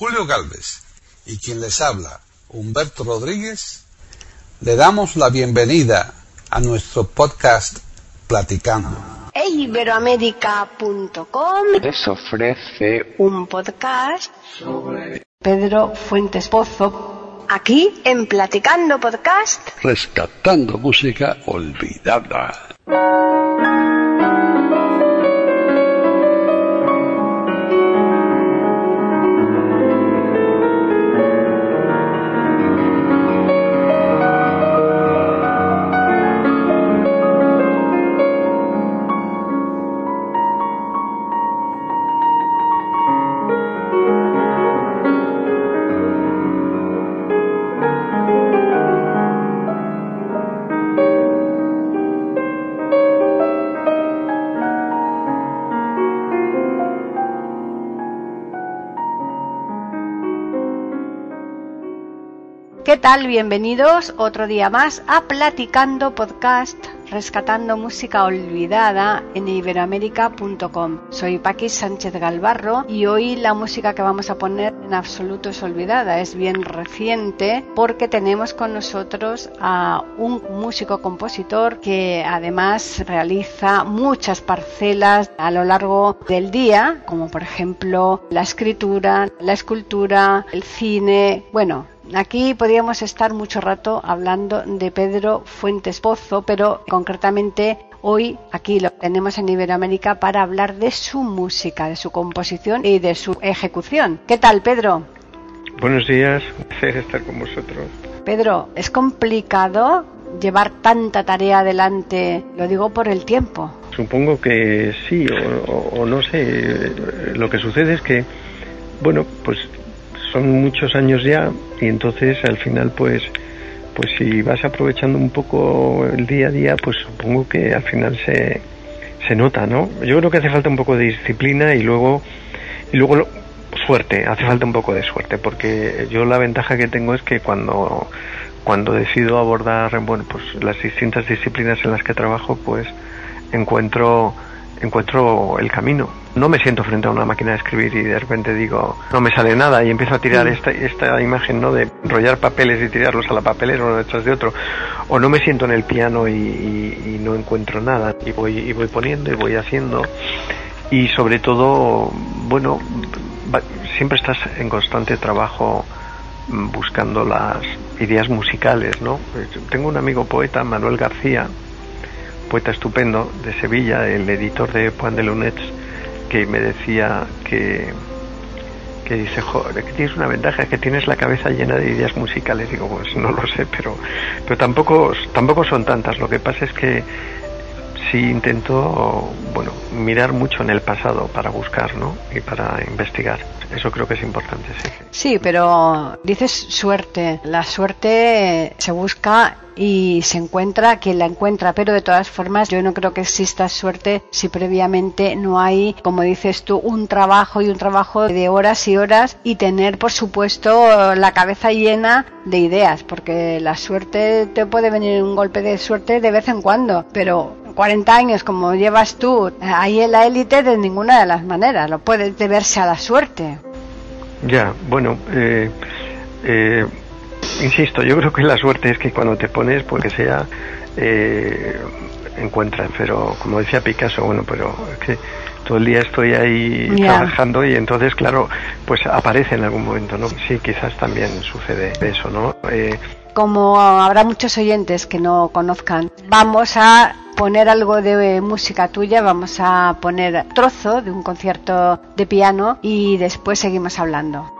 Julio Galvez y quien les habla, Humberto Rodríguez, le damos la bienvenida a nuestro podcast Platicando. Iberoamérica.com les ofrece un podcast sobre Pedro Fuentes Pozo aquí en Platicando Podcast Rescatando música olvidada. Bienvenidos otro día más a Platicando Podcast, rescatando música olvidada en iberoamérica.com. Soy Paqui Sánchez Galvarro y hoy la música que vamos a poner en absoluto es olvidada, es bien reciente porque tenemos con nosotros a un músico compositor que además realiza muchas parcelas a lo largo del día, como por ejemplo la escritura, la escultura, el cine, bueno, Aquí podríamos estar mucho rato hablando de Pedro Fuentes Pozo, pero concretamente hoy aquí lo tenemos en Iberoamérica para hablar de su música, de su composición y de su ejecución. ¿Qué tal, Pedro? Buenos días, un placer estar con vosotros. Pedro, ¿es complicado llevar tanta tarea adelante? Lo digo por el tiempo. Supongo que sí, o, o- o no sé. Lo que sucede es que, bueno, pues son muchos años ya y entonces al final pues pues si vas aprovechando un poco el día a día pues supongo que al final se, se nota no yo creo que hace falta un poco de disciplina y luego y luego lo- suerte hace falta un poco de suerte porque yo la ventaja que tengo es que cuando cuando decido abordar bueno pues las distintas disciplinas en las que trabajo pues encuentro encuentro el camino. No me siento frente a una máquina de escribir y de repente digo, no me sale nada y empiezo a tirar esta, esta imagen, ¿no? De enrollar papeles y tirarlos a la papelera uno detrás de otro. O no me siento en el piano y, y- y no encuentro nada y voy, y voy poniendo y voy haciendo. Y sobre todo, bueno, va- siempre estás en constante trabajo mm, buscando las ideas musicales, ¿no? Tengo un amigo poeta, Manuel García, poeta estupendo de Sevilla, el editor de Juan de Lunets, que me decía que, que dice, joder, que tienes una ventaja, que tienes la cabeza llena de ideas musicales. Digo, pues no lo sé, pero, pero tampoco, tampoco son tantas. Lo que pasa es que sí intento, bueno, mirar mucho en el pasado para buscar, ¿no? Y para investigar. Eso creo que es importante, sí. Sí, pero dices suerte. La suerte se busca y se encuentra quien la encuentra, pero de todas formas yo no creo que exista suerte si previamente no hay, como dices tú, un trabajo y un trabajo de horas y horas y tener, por supuesto, la cabeza llena de ideas, porque la suerte te puede venir un golpe de suerte de vez en cuando, pero 40 años como llevas tú ahí en la élite de ninguna de las maneras, lo puede deberse a la suerte. Ya, bueno, eh, eh, insisto, yo creo que la suerte es que cuando te pones, pues que sea, eh, encuentras, pero como decía Picasso, bueno, pero es que todo el día estoy ahí trabajando y entonces, claro, pues aparece en algún momento, ¿no? Sí, quizás también sucede eso, ¿no? Eh, Como habrá muchos oyentes que no conozcan, vamos a poner algo de música tuya, vamos a poner trozo de un concierto de piano y después seguimos hablando.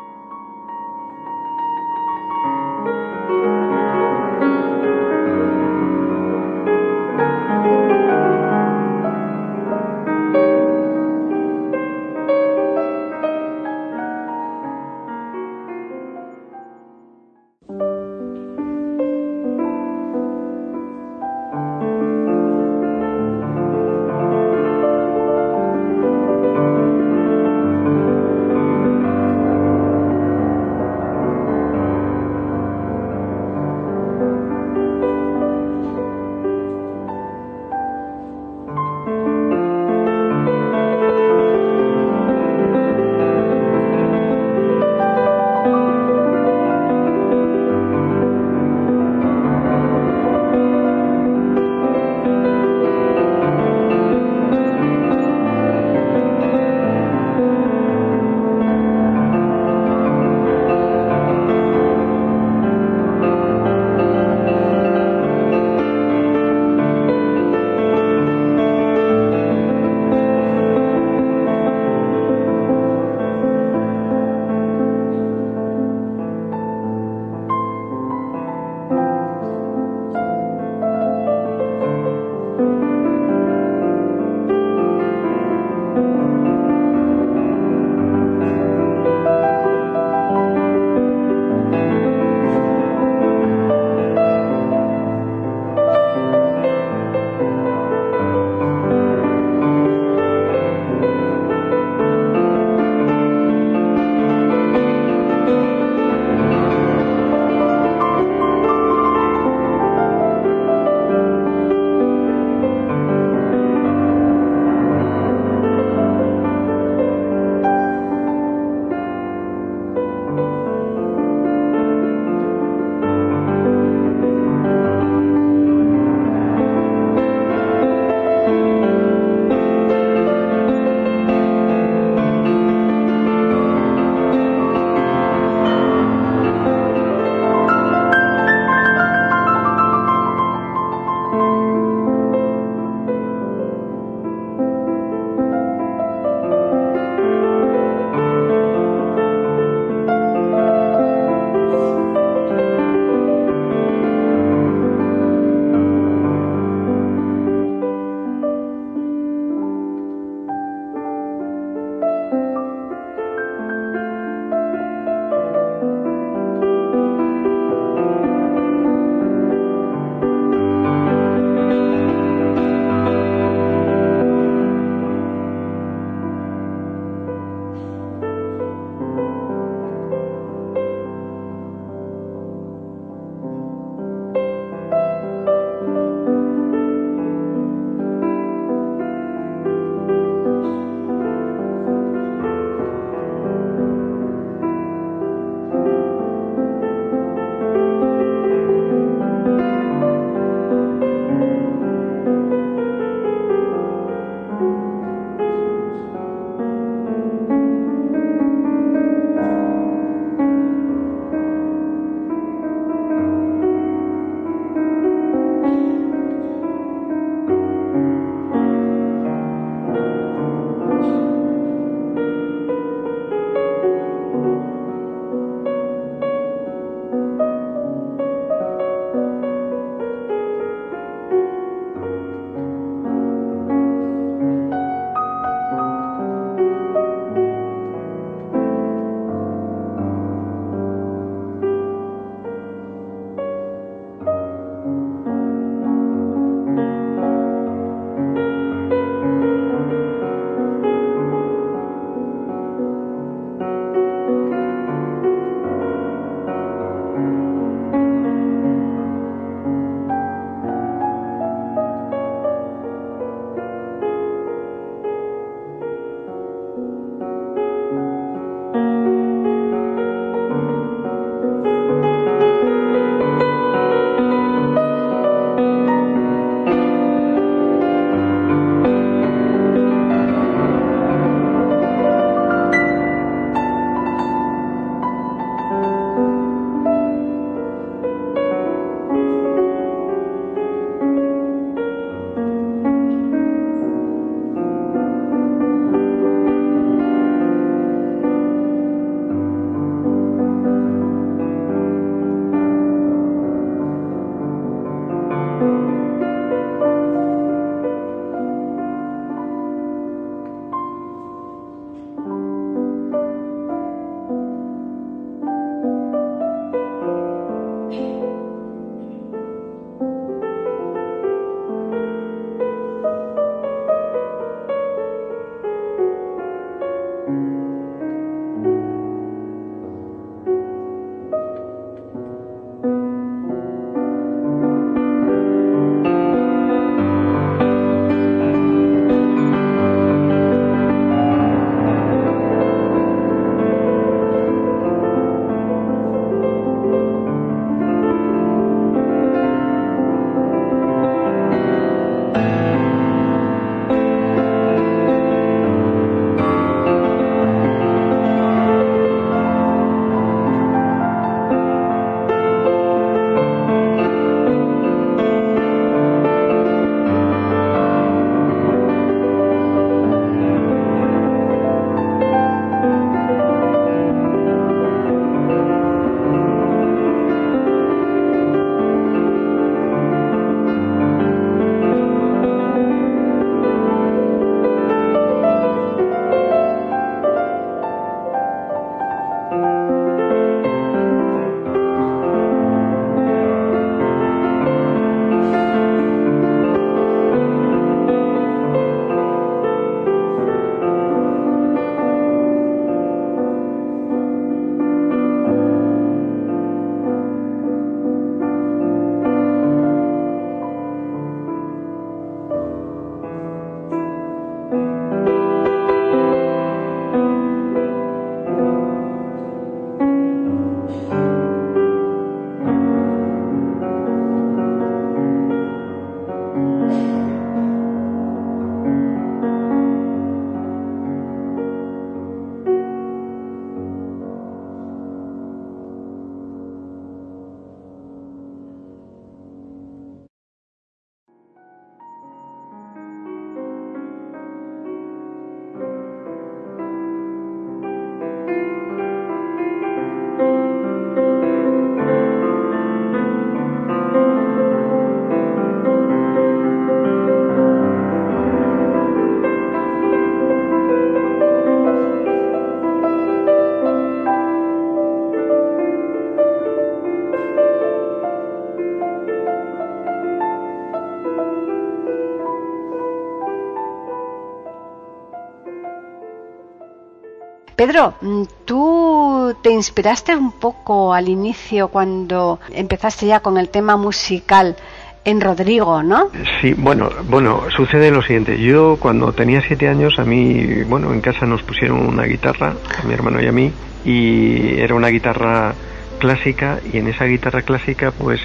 Pedro, mm, tú te inspiraste un poco al inicio cuando empezaste ya con el tema musical en Rodrigo, ¿no? Sí, bueno, bueno, sucede lo siguiente. Yo cuando tenía siete años, a mí, bueno, en casa nos pusieron una guitarra, a mi hermano y a mí, y era una guitarra clásica, y en esa guitarra clásica, pues,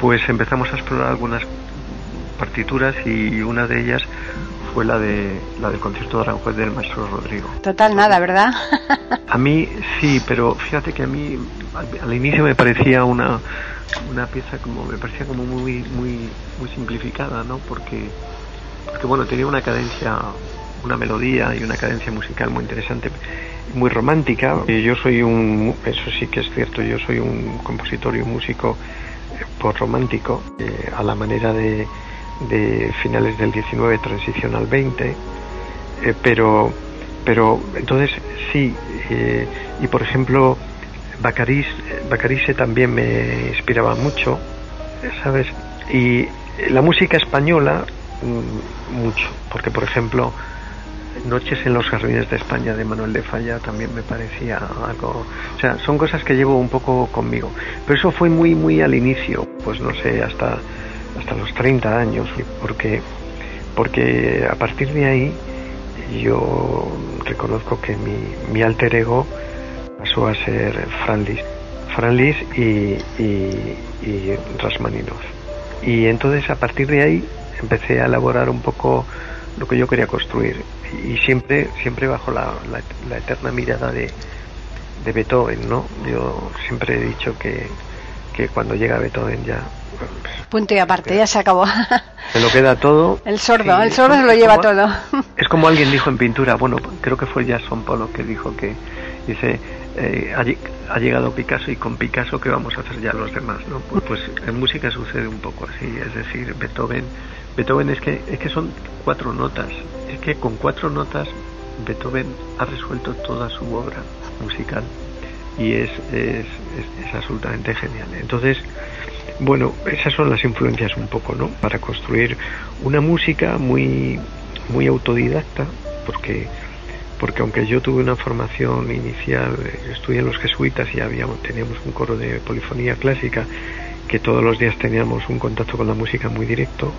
pues empezamos a explorar algunas partituras y una de ellas fue la de la del concierto de Aranjuez del maestro Rodrigo. Total nada, ¿verdad? a mí sí, pero fíjate que a mí al, inicio me parecía una una pieza como me parecía como muy muy muy simplificada, ¿no? Porque porque bueno, tenía una cadencia, una melodía y una cadencia musical muy interesante, muy romántica. Y yo soy un eso sí que es cierto, yo soy un compositor y un músico eh, por romántico, eh, a la manera de de finales del 19, transición al 20, eh, pero, pero entonces sí, eh, y por ejemplo, Bacaris, Bacarise también me inspiraba mucho, ¿sabes? Y la música española, mm, mucho, porque por ejemplo, Noches en los Jardines de España de Manuel de Falla también me parecía algo. O sea, son cosas que llevo un poco conmigo. Pero eso fue muy, muy al inicio, pues no sé, hasta hasta los 30 años, porque, porque a partir de ahí yo reconozco que mi, mi alter ego pasó a ser Fran Lis, y, y, y Y entonces a partir de ahí empecé a elaborar un poco lo que yo quería construir y siempre siempre bajo la, la, eterna mirada de, de Beethoven, ¿no? Yo siempre he dicho que, que cuando llega Beethoven ya Punto y aparte, ya se acabó. Se lo queda todo. El sordo, el sordo se lo lleva todo. Es como alguien dijo en pintura, bueno, creo que fue Jason Polo que dijo que, dice, eh, ha, llegado Picasso y con Picasso, ¿qué vamos a hacer ya los demás? ¿no? Pues, pues, en música sucede un poco así, es decir, Beethoven, Beethoven es que, es que son cuatro notas, es que con cuatro notas Beethoven ha resuelto toda su obra musical y es, es, es absolutamente genial. Entonces, bueno, esas son las influencias un poco, ¿no? Para construir una música muy, muy autodidacta, porque, porque aunque yo tuve una formación inicial, estudié en los jesuitas y habíamos, teníamos un coro de polifonía clásica, que todos los días teníamos un contacto con la música muy directo,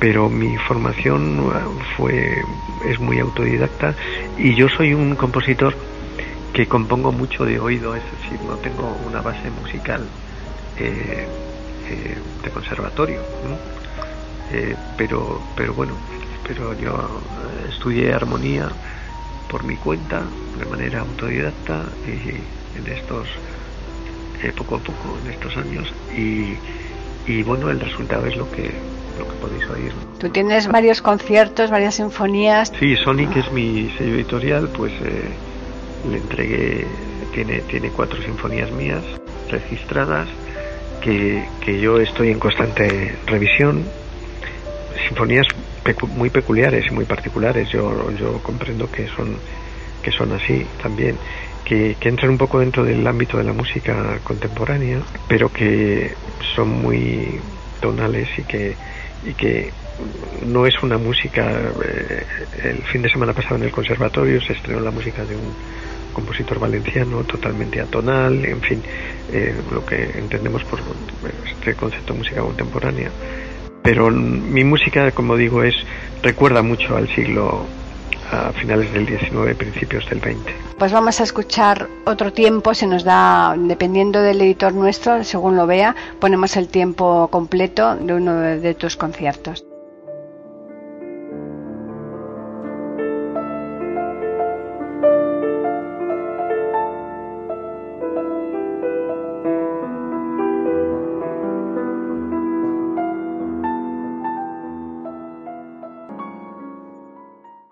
pero mi formación fue, es muy autodidacta y yo soy un compositor que compongo mucho de oído, es decir, no tengo una base musical. Eh, eh, de conservatorio. Eh, pero, pero bueno, pero yo eh, estudié armonía por mi cuenta, de manera autodidacta, y en estos, poco a poco, en estos años, y, y bueno, el resultado es lo que, lo que podéis oír. Tú tienes varios conciertos, varias sinfonías. Sí, Sonic es mi sello editorial, pues le entregué, tiene, tiene cuatro sinfonías mías registradas que, yo estoy en constante revisión, sinfonías muy peculiares y muy particulares, yo, yo comprendo que son, que son así también, que, que entran un poco dentro del ámbito de la música contemporánea, pero que son muy tonales y que, y que no es una música. Eh, el fin de semana pasado en el conservatorio se estrenó la música de un compositor valenciano totalmente atonal, en fin, eh, lo que entendemos por este concepto de música contemporánea. Pero mi música, como digo, es recuerda mucho al siglo a finales del 19, principios del 20. Pues vamos a escuchar otro tiempo, se nos da, dependiendo del editor nuestro, según lo vea, ponemos el tiempo completo de uno de tus conciertos.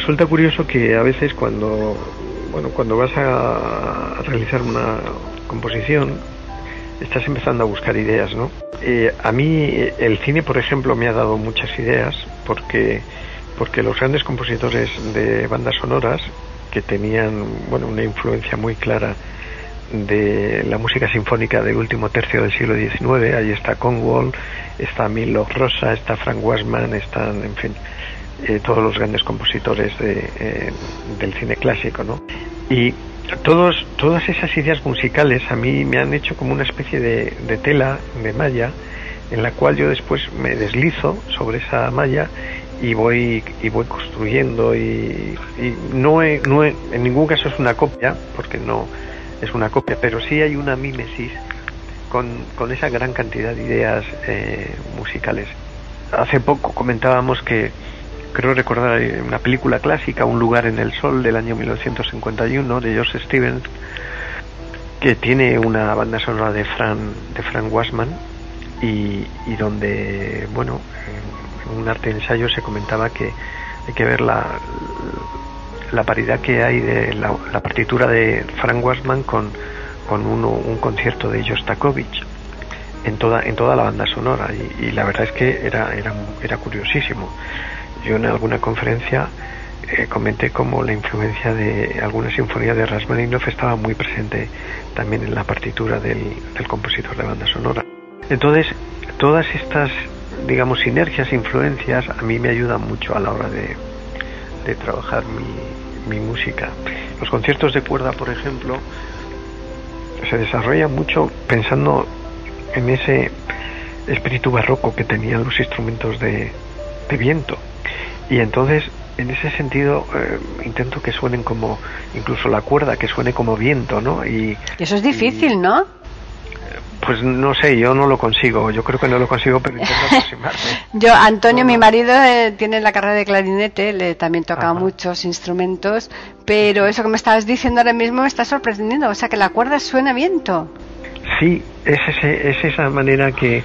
Resulta curioso que a veces cuando, bueno, cuando vas a realizar una composición, estás empezando a buscar ideas, ¿no? Eh, a mí el cine, por ejemplo, me ha dado muchas ideas porque, porque los grandes compositores de bandas sonoras que tenían, bueno, una influencia muy clara de la música sinfónica del último tercio del siglo XIX, ahí está Conwell, está Milo Rosa, está Frank Wasman, están, en fin, eh, todos los grandes compositores de, eh, del cine clásico, ¿no? Y todos, todas esas ideas musicales a mí me han hecho como una especie de, tela, de malla, en la cual yo después me deslizo sobre esa malla y voy y voy construyendo y, no, no en ningún caso es una copia porque no es una copia pero sí hay una mímesis con, con esa gran cantidad de ideas eh, musicales hace poco comentábamos que creo recordar una película clásica, Un lugar en el sol del año 1951 de George Stevens, que tiene una banda sonora de Fran, de Frank Wasman y, donde, bueno, en un arte ensayo se comentaba que hay que ver la, la paridad que hay de la, partitura de Frank Wasman con, con uno, un concierto de Jostakovich en toda en toda la banda sonora y, y la verdad es que era, era, era curiosísimo yo en alguna conferencia eh, comenté cómo la influencia de alguna sinfonía de Rasmaninov estaba muy presente también en la partitura del, compositor de banda sonora. Entonces, todas estas, digamos, sinergias, influencias, a mí me ayudan mucho a la hora de, trabajar mi, mi música. Los conciertos de cuerda, por ejemplo, se desarrollan mucho pensando en ese espíritu barroco que tenían los instrumentos de, de viento. Y entonces, en ese sentido, eh, intento que suenen como, incluso la cuerda, que suene como viento, ¿no? Y, eso es difícil, ¿no? Pues no sé, yo no lo consigo. Yo creo que no lo consigo, pero intento aproximarme. yo, Antonio, mi marido, eh, tiene la carrera de clarinete, le también toca muchos instrumentos, pero eso que me estabas diciendo ahora mismo me está sorprendiendo. O sea, que la cuerda suena viento. Sí, es, ese, es esa manera que,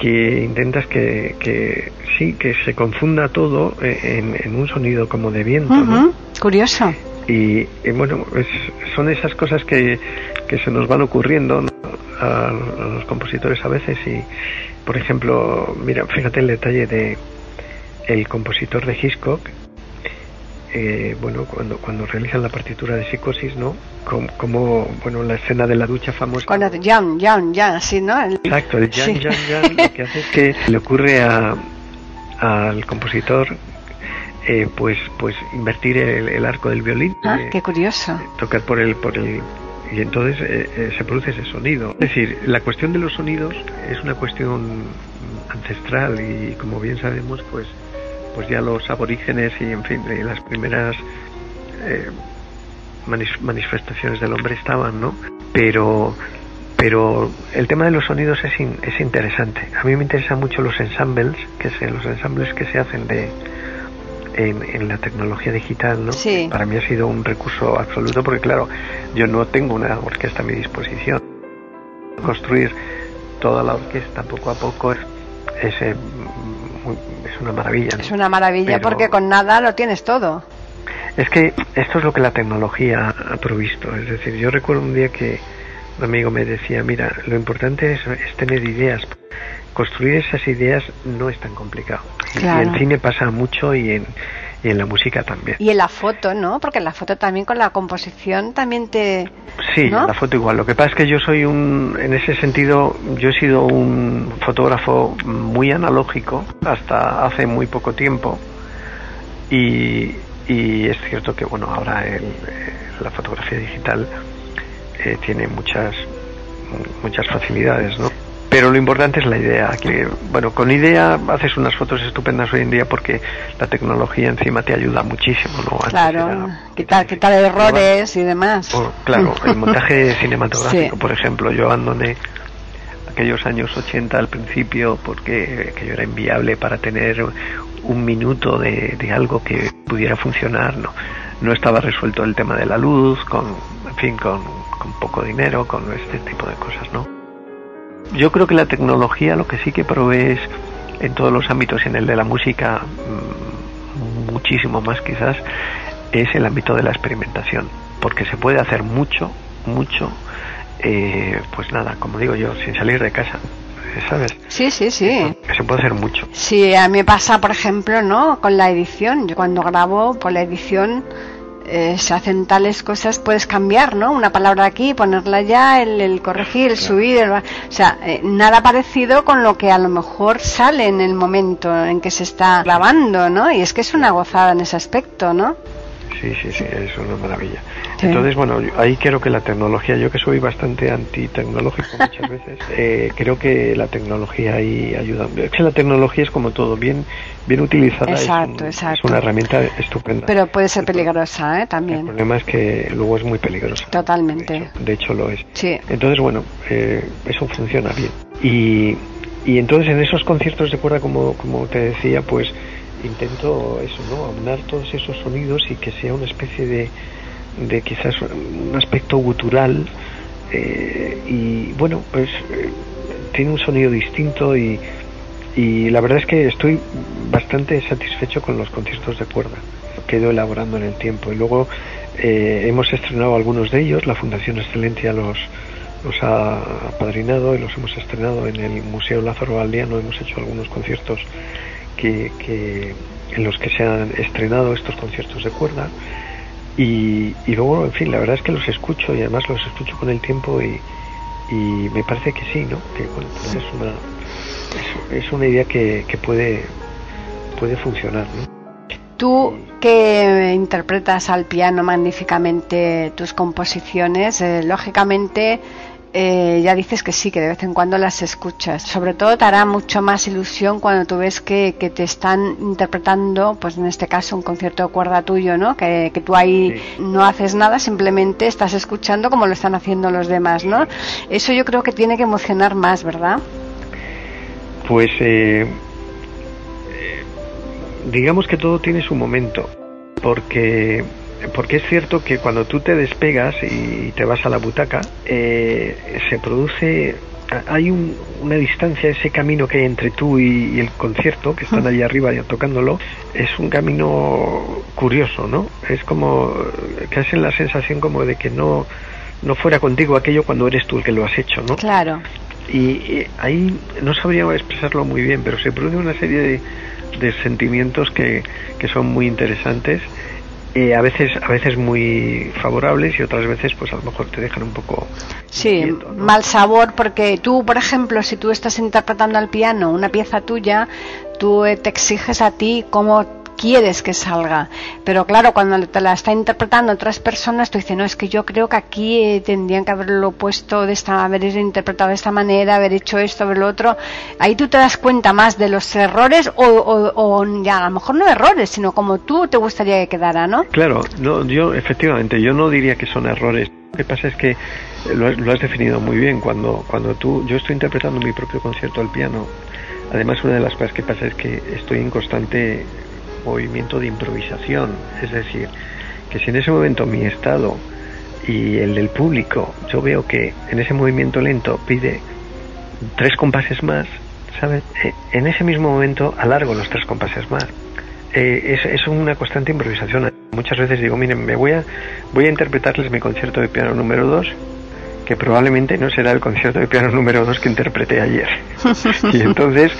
que intentas que, que sí, que se confunda todo en, en un sonido como de viento. ¿no? Curioso. Y, bueno, son esas cosas que, que se nos van ocurriendo a, los compositores a veces y, por ejemplo, mira, fíjate el detalle de el compositor de Hitchcock, eh, bueno, cuando, cuando realizan la partitura de psicosis, ¿no? Como, bueno, la escena de la ducha famosa. Con el Jan, Jan, Jan, así, ¿no? Exacto, el Jan, Jan, Jan, lo que hace es que le ocurre a, al compositor eh, pues pues invertir el, arco del violín ah, eh, qué curioso tocar por el por el y entonces eh, se produce ese sonido es decir la cuestión de los sonidos es una cuestión ancestral y como bien sabemos pues pues ya los aborígenes y en fin las primeras manifestaciones del hombre estaban no pero pero el tema de los sonidos es, es interesante. A mí me interesan mucho los ensembles, que es los ensambles que se hacen de en, la tecnología digital, ¿no? Para mí ha sido un recurso absoluto porque claro, yo no tengo una orquesta a mi disposición. Construir toda la orquesta poco a poco es, es, eh, una maravilla. Es una maravilla porque con nada lo tienes todo. Es que esto es lo que la tecnología ha provisto. Es decir, yo recuerdo un día que un amigo me decía, mira, lo importante es, tener ideas. Construir esas ideas no es tan complicado. Y en cine pasa mucho y en, y en la música también. Y en la foto, ¿no? Porque en la foto también con la composición también te... Sí, en la foto igual. Lo que pasa es que yo soy un, en ese sentido, yo he sido un fotógrafo muy analógico hasta hace muy poco tiempo. Y, y es cierto que, bueno, ahora el, la fotografía digital eh, tiene muchas muchas facilidades, ¿no? Pero lo importante es la idea, que bueno, con idea haces unas fotos estupendas hoy en día porque la tecnología encima te ayuda muchísimo, ¿no? claro, quitar, quitar errores y demás. Oh, claro, el montaje cinematográfico, por ejemplo, yo abandoné aquellos años 80 al principio porque yo era inviable para tener un minuto de, de algo que pudiera funcionar, ¿no? No estaba resuelto el tema de la luz, con, en fin, con con poco dinero, con este tipo de cosas, ¿no? Yo creo que la tecnología lo que sí que provee es en todos los ámbitos, en el de la música, mm, muchísimo más quizás, es el ámbito de la experimentación, porque se puede hacer mucho, mucho, eh, pues nada, como digo yo, sin salir de casa. ¿Sabes? Sí, sí, sí. se puede hacer mucho. Sí, a mí me pasa, por ejemplo, ¿no? Con la edición. Yo cuando grabo, por la edición, eh, se hacen tales cosas, puedes cambiar, ¿no? Una palabra aquí, ponerla allá, el, corregir, el subir, o sea, eh, nada parecido con lo que a lo mejor sale en el momento en que se está grabando, ¿no? Y es que es una gozada en ese aspecto, ¿no? Sí, sí, sí, es una maravilla. Entonces, bueno, ahí creo que la tecnología, yo que soy bastante antitecnológico muchas veces, eh, creo que la tecnología ahí ayuda. Es que la tecnología es como todo, bien bien utilizada exacto, es, exacto. una herramienta estupenda. Pero puede ser peligrosa, ¿eh? También. El problema es que luego es muy peligrosa. Totalmente. De hecho, lo es. Sí. Entonces, bueno, eh, eso funciona bien. Y, y entonces en esos conciertos de cuerda, como, como te decía, pues intento eso, ¿no? Aunar todos esos sonidos y que sea una especie de, de quizás un aspecto gutural eh, y bueno, pues eh, tiene un sonido distinto y, y la verdad es que estoy bastante satisfecho con los conciertos de cuerda que he ido elaborando en el tiempo y luego eh, hemos estrenado algunos de ellos, la Fundación Excelencia los los ha apadrinado y los hemos estrenado en el Museo Lázaro Valdiano, hemos hecho algunos conciertos que, en los que se han estrenado estos conciertos de cuerda. Y, luego, en fin, la verdad es que los escucho y además los escucho con el tiempo y, me parece que sí, ¿no? Que pues es una, es, una idea que, que, puede, puede funcionar, Tú que interpretas al piano magníficamente tus composiciones, eh, lógicamente eh, ya dices que sí, que de vez en cuando las escuchas. Sobre todo te hará mucho más ilusión cuando tú ves que, te están interpretando, pues en este caso un concierto de cuerda tuyo, ¿no? Que, tú ahí no haces nada, simplemente estás escuchando como lo están haciendo los demás, ¿no? Eso yo creo que tiene que emocionar más, ¿verdad? Pues eh, digamos que todo tiene su momento, porque porque es cierto que cuando tú te despegas y te vas a la butaca, eh, se produce, hay una distancia, ese camino que hay entre tú y, el concierto, que están allí arriba ya tocándolo, es un camino curioso, ¿no? Es como que hacen la sensación como de que no, no fuera contigo aquello cuando eres tú el que lo has hecho, ¿no? Claro. Y, ahí no sabría expresarlo muy bien, pero se produce una serie de, de sentimientos que, que son muy interesantes eh, a veces a veces muy favorables y otras veces pues a lo mejor te dejan un poco sí mal sabor porque tú por ejemplo si tú estás interpretando al piano una pieza tuya tú te exiges a ti cómo quieres que salga. Pero claro, cuando te la está interpretando otras personas, tú dices, no, es que yo creo que aquí eh, tendrían que haberlo puesto de esta, haber interpretado de esta manera, haber hecho esto, ver lo otro. Ahí tú te das cuenta más de los errores o, ya, a lo mejor no errores, sino como tú te gustaría que quedara, ¿no? Claro, no, yo efectivamente, yo no diría que son errores. Lo que pasa es que lo, lo has definido muy bien. Cuando, cuando tú, yo estoy interpretando mi propio concierto al piano, Además, una de las cosas que pasa es que estoy en constante movimiento de improvisación, es decir, que si en ese momento mi estado y el del público, yo veo que en ese movimiento lento pide tres compases más, ¿sabes? Eh, en ese mismo momento alargo los tres compases más. Eh, es, es, una constante improvisación. Muchas veces digo, miren, me voy a, voy a interpretarles mi concierto de piano número 2, que probablemente no será el concierto de piano número 2 que interpreté ayer. y entonces,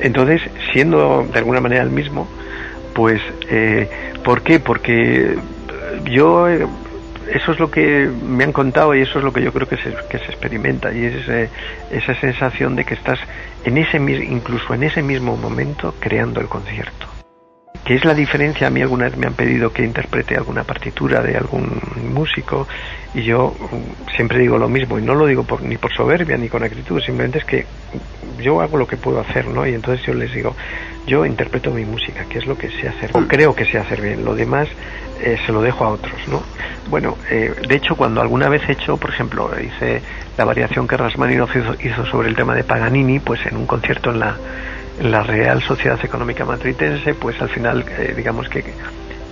entonces, siendo de alguna manera el mismo, pues, eh, ¿por qué? Porque yo, eh, eso es lo que me han contado y eso es lo que yo creo que se, que se experimenta y es eh, esa sensación de que estás en ese incluso en ese mismo momento creando el concierto. ¿Qué es la diferencia? A mí alguna vez me han pedido que interprete alguna partitura de algún músico y yo mm, siempre digo lo mismo y no lo digo por, ni por soberbia ni con actitud, simplemente es que yo hago lo que puedo hacer, ¿no? Y entonces yo les digo, yo interpreto mi música, que es lo que sé hacer, o creo que sé hacer bien, lo demás eh, se lo dejo a otros, ¿no? Bueno, eh, de hecho, cuando alguna vez he hecho, por ejemplo, hice la variación que Rasmaninov hizo, hizo sobre el tema de Paganini, pues en un concierto en la, la Real Sociedad Económica Matritense, pues al final, eh, digamos que,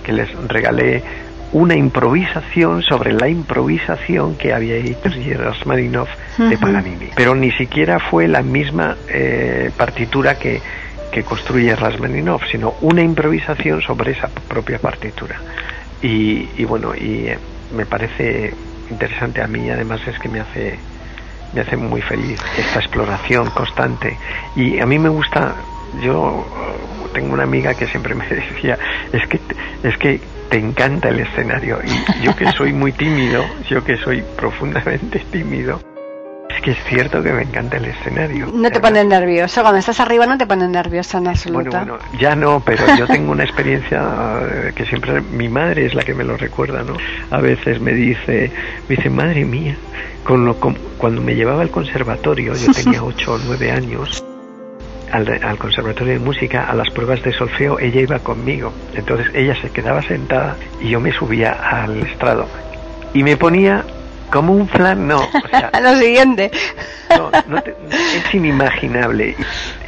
que les regalé una improvisación sobre la improvisación que había hecho Rasmaninov de Paganini. Pero ni siquiera fue la misma partitura que, que construye Rasmaninov, sino una improvisación sobre esa propia partitura. Y, y bueno, y eh, me parece interesante a mí, además es que me hace me hace muy feliz esta exploración constante. Y a mí me gusta yo tengo una amiga que siempre me decía es que es que te encanta el escenario y yo que soy muy tímido yo que soy profundamente tímido es que es cierto que me encanta el escenario. No te pones nervioso, cuando estás arriba no te pones nervioso en absoluto. Bueno, bueno, ya no, pero yo tengo una experiencia eh, que siempre mi madre es la que me lo recuerda, ¿no? A veces me dice, me dice, madre mía, con lo, cuando me llevaba al conservatorio, yo tenía 8 o 9 años, al, al, conservatorio de música, a las pruebas de solfeo, ella iba conmigo. Entonces ella se quedaba sentada y yo me subía al estrado y me ponía como un flan, no. O sea, Lo siguiente. No, no te, es inimaginable.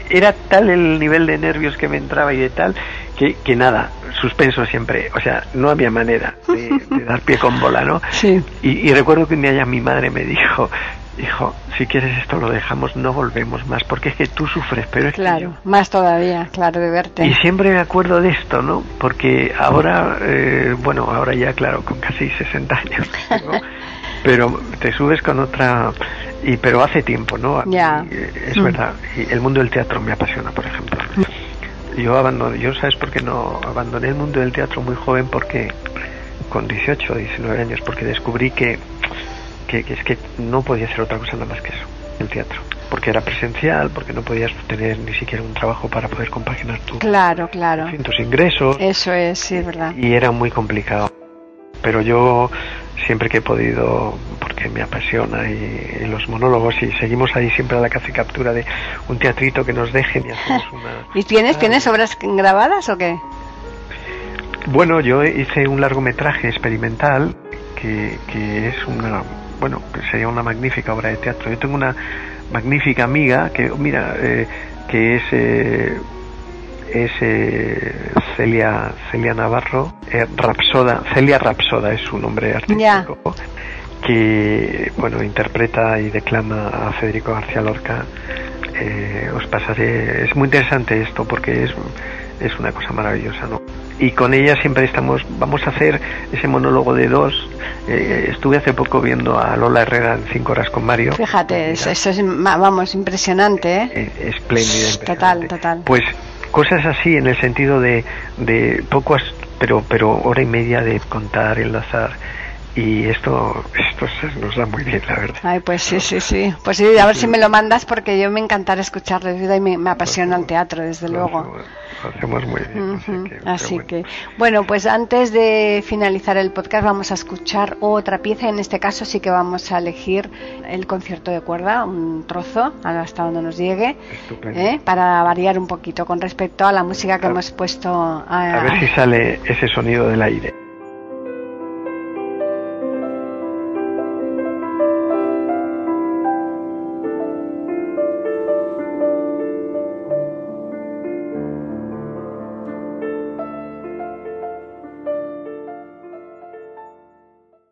Era tal el nivel de nervios que me entraba y de tal, que, que nada, suspenso siempre. O sea, no había manera de, de dar pie con bola, ¿no? Sí. Y, y, recuerdo que un día ya mi madre me dijo, hijo, si quieres esto lo dejamos, no volvemos más, porque es que tú sufres, pero es Claro, que más todavía, claro, de verte. Y siempre me acuerdo de esto, ¿no? Porque ahora, eh, bueno, ahora ya, claro, con casi 60 años, ¿no? pero te subes con otra y pero hace tiempo no ya. es mm. verdad y el mundo del teatro me apasiona por ejemplo. Yo abandoné yo sabes por qué no abandoné el mundo del teatro muy joven porque con 18 19 años porque descubrí que, que, que es que no podía hacer otra cosa nada más que eso el teatro. Porque era presencial porque no podías tener ni siquiera un trabajo para poder compaginar tu claro claro. tus ingresos. Eso es sí es verdad. Y era muy complicado. Pero yo siempre que he podido, porque me apasiona, y, y, los monólogos, y seguimos ahí siempre a la caza y captura de un teatrito que nos dejen y hacemos una... ¿Y tienes, ¿tienes obras grabadas o qué? Bueno, yo hice un largometraje experimental que, que es una, bueno, sería una magnífica obra de teatro. Yo tengo una magnífica amiga que, mira, eh, que es... Eh, es eh, Celia Celia Navarro eh, Rapsoda Celia Rapsoda es su nombre artístico yeah. que bueno interpreta y declama a Federico García Lorca. Eh, os pasaré es muy interesante esto porque es es una cosa maravillosa no y con ella siempre estamos vamos a hacer ese monólogo de dos. Eh, estuve hace poco viendo a Lola Herrera en cinco horas con Mario. Fíjate eso es vamos impresionante ¿eh? espléndido total total. Pues cosas así en el sentido de, de pocos pero pero hora y media de contar enlazar y esto esto se nos da muy bien la verdad ay pues sí sí sí pues sí a ver si me lo mandas porque yo me encantará escucharlo y me, me apasiona el teatro desde luego lo hacemos muy bien uh -huh. así, que, así bueno. que, bueno pues antes de finalizar el podcast vamos a escuchar otra pieza en este caso sí que vamos a elegir el concierto de cuerda un trozo hasta donde nos llegue ¿eh? para variar un poquito con respecto a la música que a, hemos puesto a, a ver si sale ese sonido del aire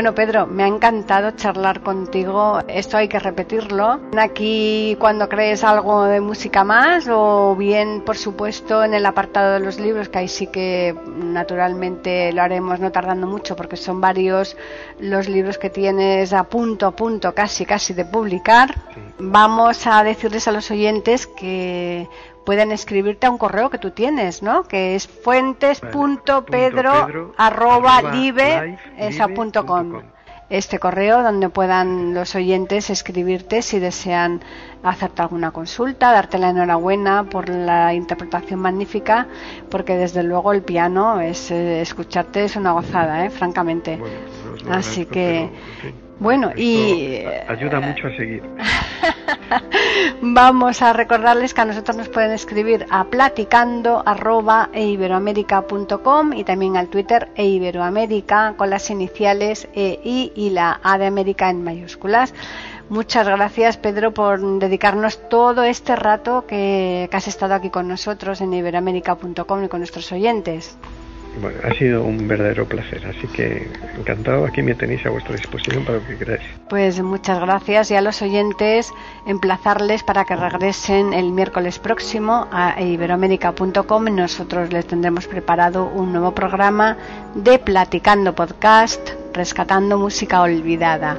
Bueno, Pedro, me ha encantado charlar contigo. Esto hay que repetirlo. Aquí cuando crees algo de música más o bien, por supuesto, en el apartado de los libros, que ahí sí que naturalmente lo haremos no tardando mucho porque son varios los libros que tienes a punto, a punto, casi, casi de publicar. Vamos a decirles a los oyentes que pueden escribirte a un correo que tú tienes, ¿no? Que es fuentes.pedro Este correo donde puedan los oyentes escribirte si desean hacerte alguna consulta, darte la enhorabuena por la interpretación magnífica, porque desde luego el piano es eh, escucharte es una gozada, ¿eh? francamente. Así que bueno, y... Ayuda eh, mucho a seguir. Vamos a recordarles que a nosotros nos pueden escribir a platicando y también al Twitter eiberoamérica con las iniciales EI y la A de América en mayúsculas. Muchas gracias, Pedro, por dedicarnos todo este rato que, que has estado aquí con nosotros en iberoamérica.com y con nuestros oyentes. Bueno, ha sido un verdadero placer, así que encantado. Aquí me tenéis a vuestra disposición para lo que queráis. Pues muchas gracias y a los oyentes emplazarles para que regresen el miércoles próximo a iberoamérica.com. Nosotros les tendremos preparado un nuevo programa de Platicando Podcast, rescatando música olvidada.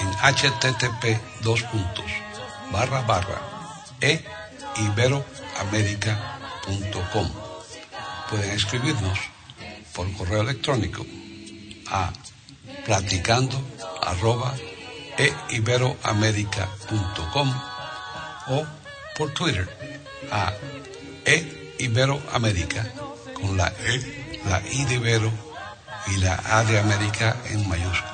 en http dos puntos barra barra e. Pueden escribirnos por correo electrónico a platicando arroba e o por Twitter a e con la e, la i de Ibero y la A de América en mayúsculas.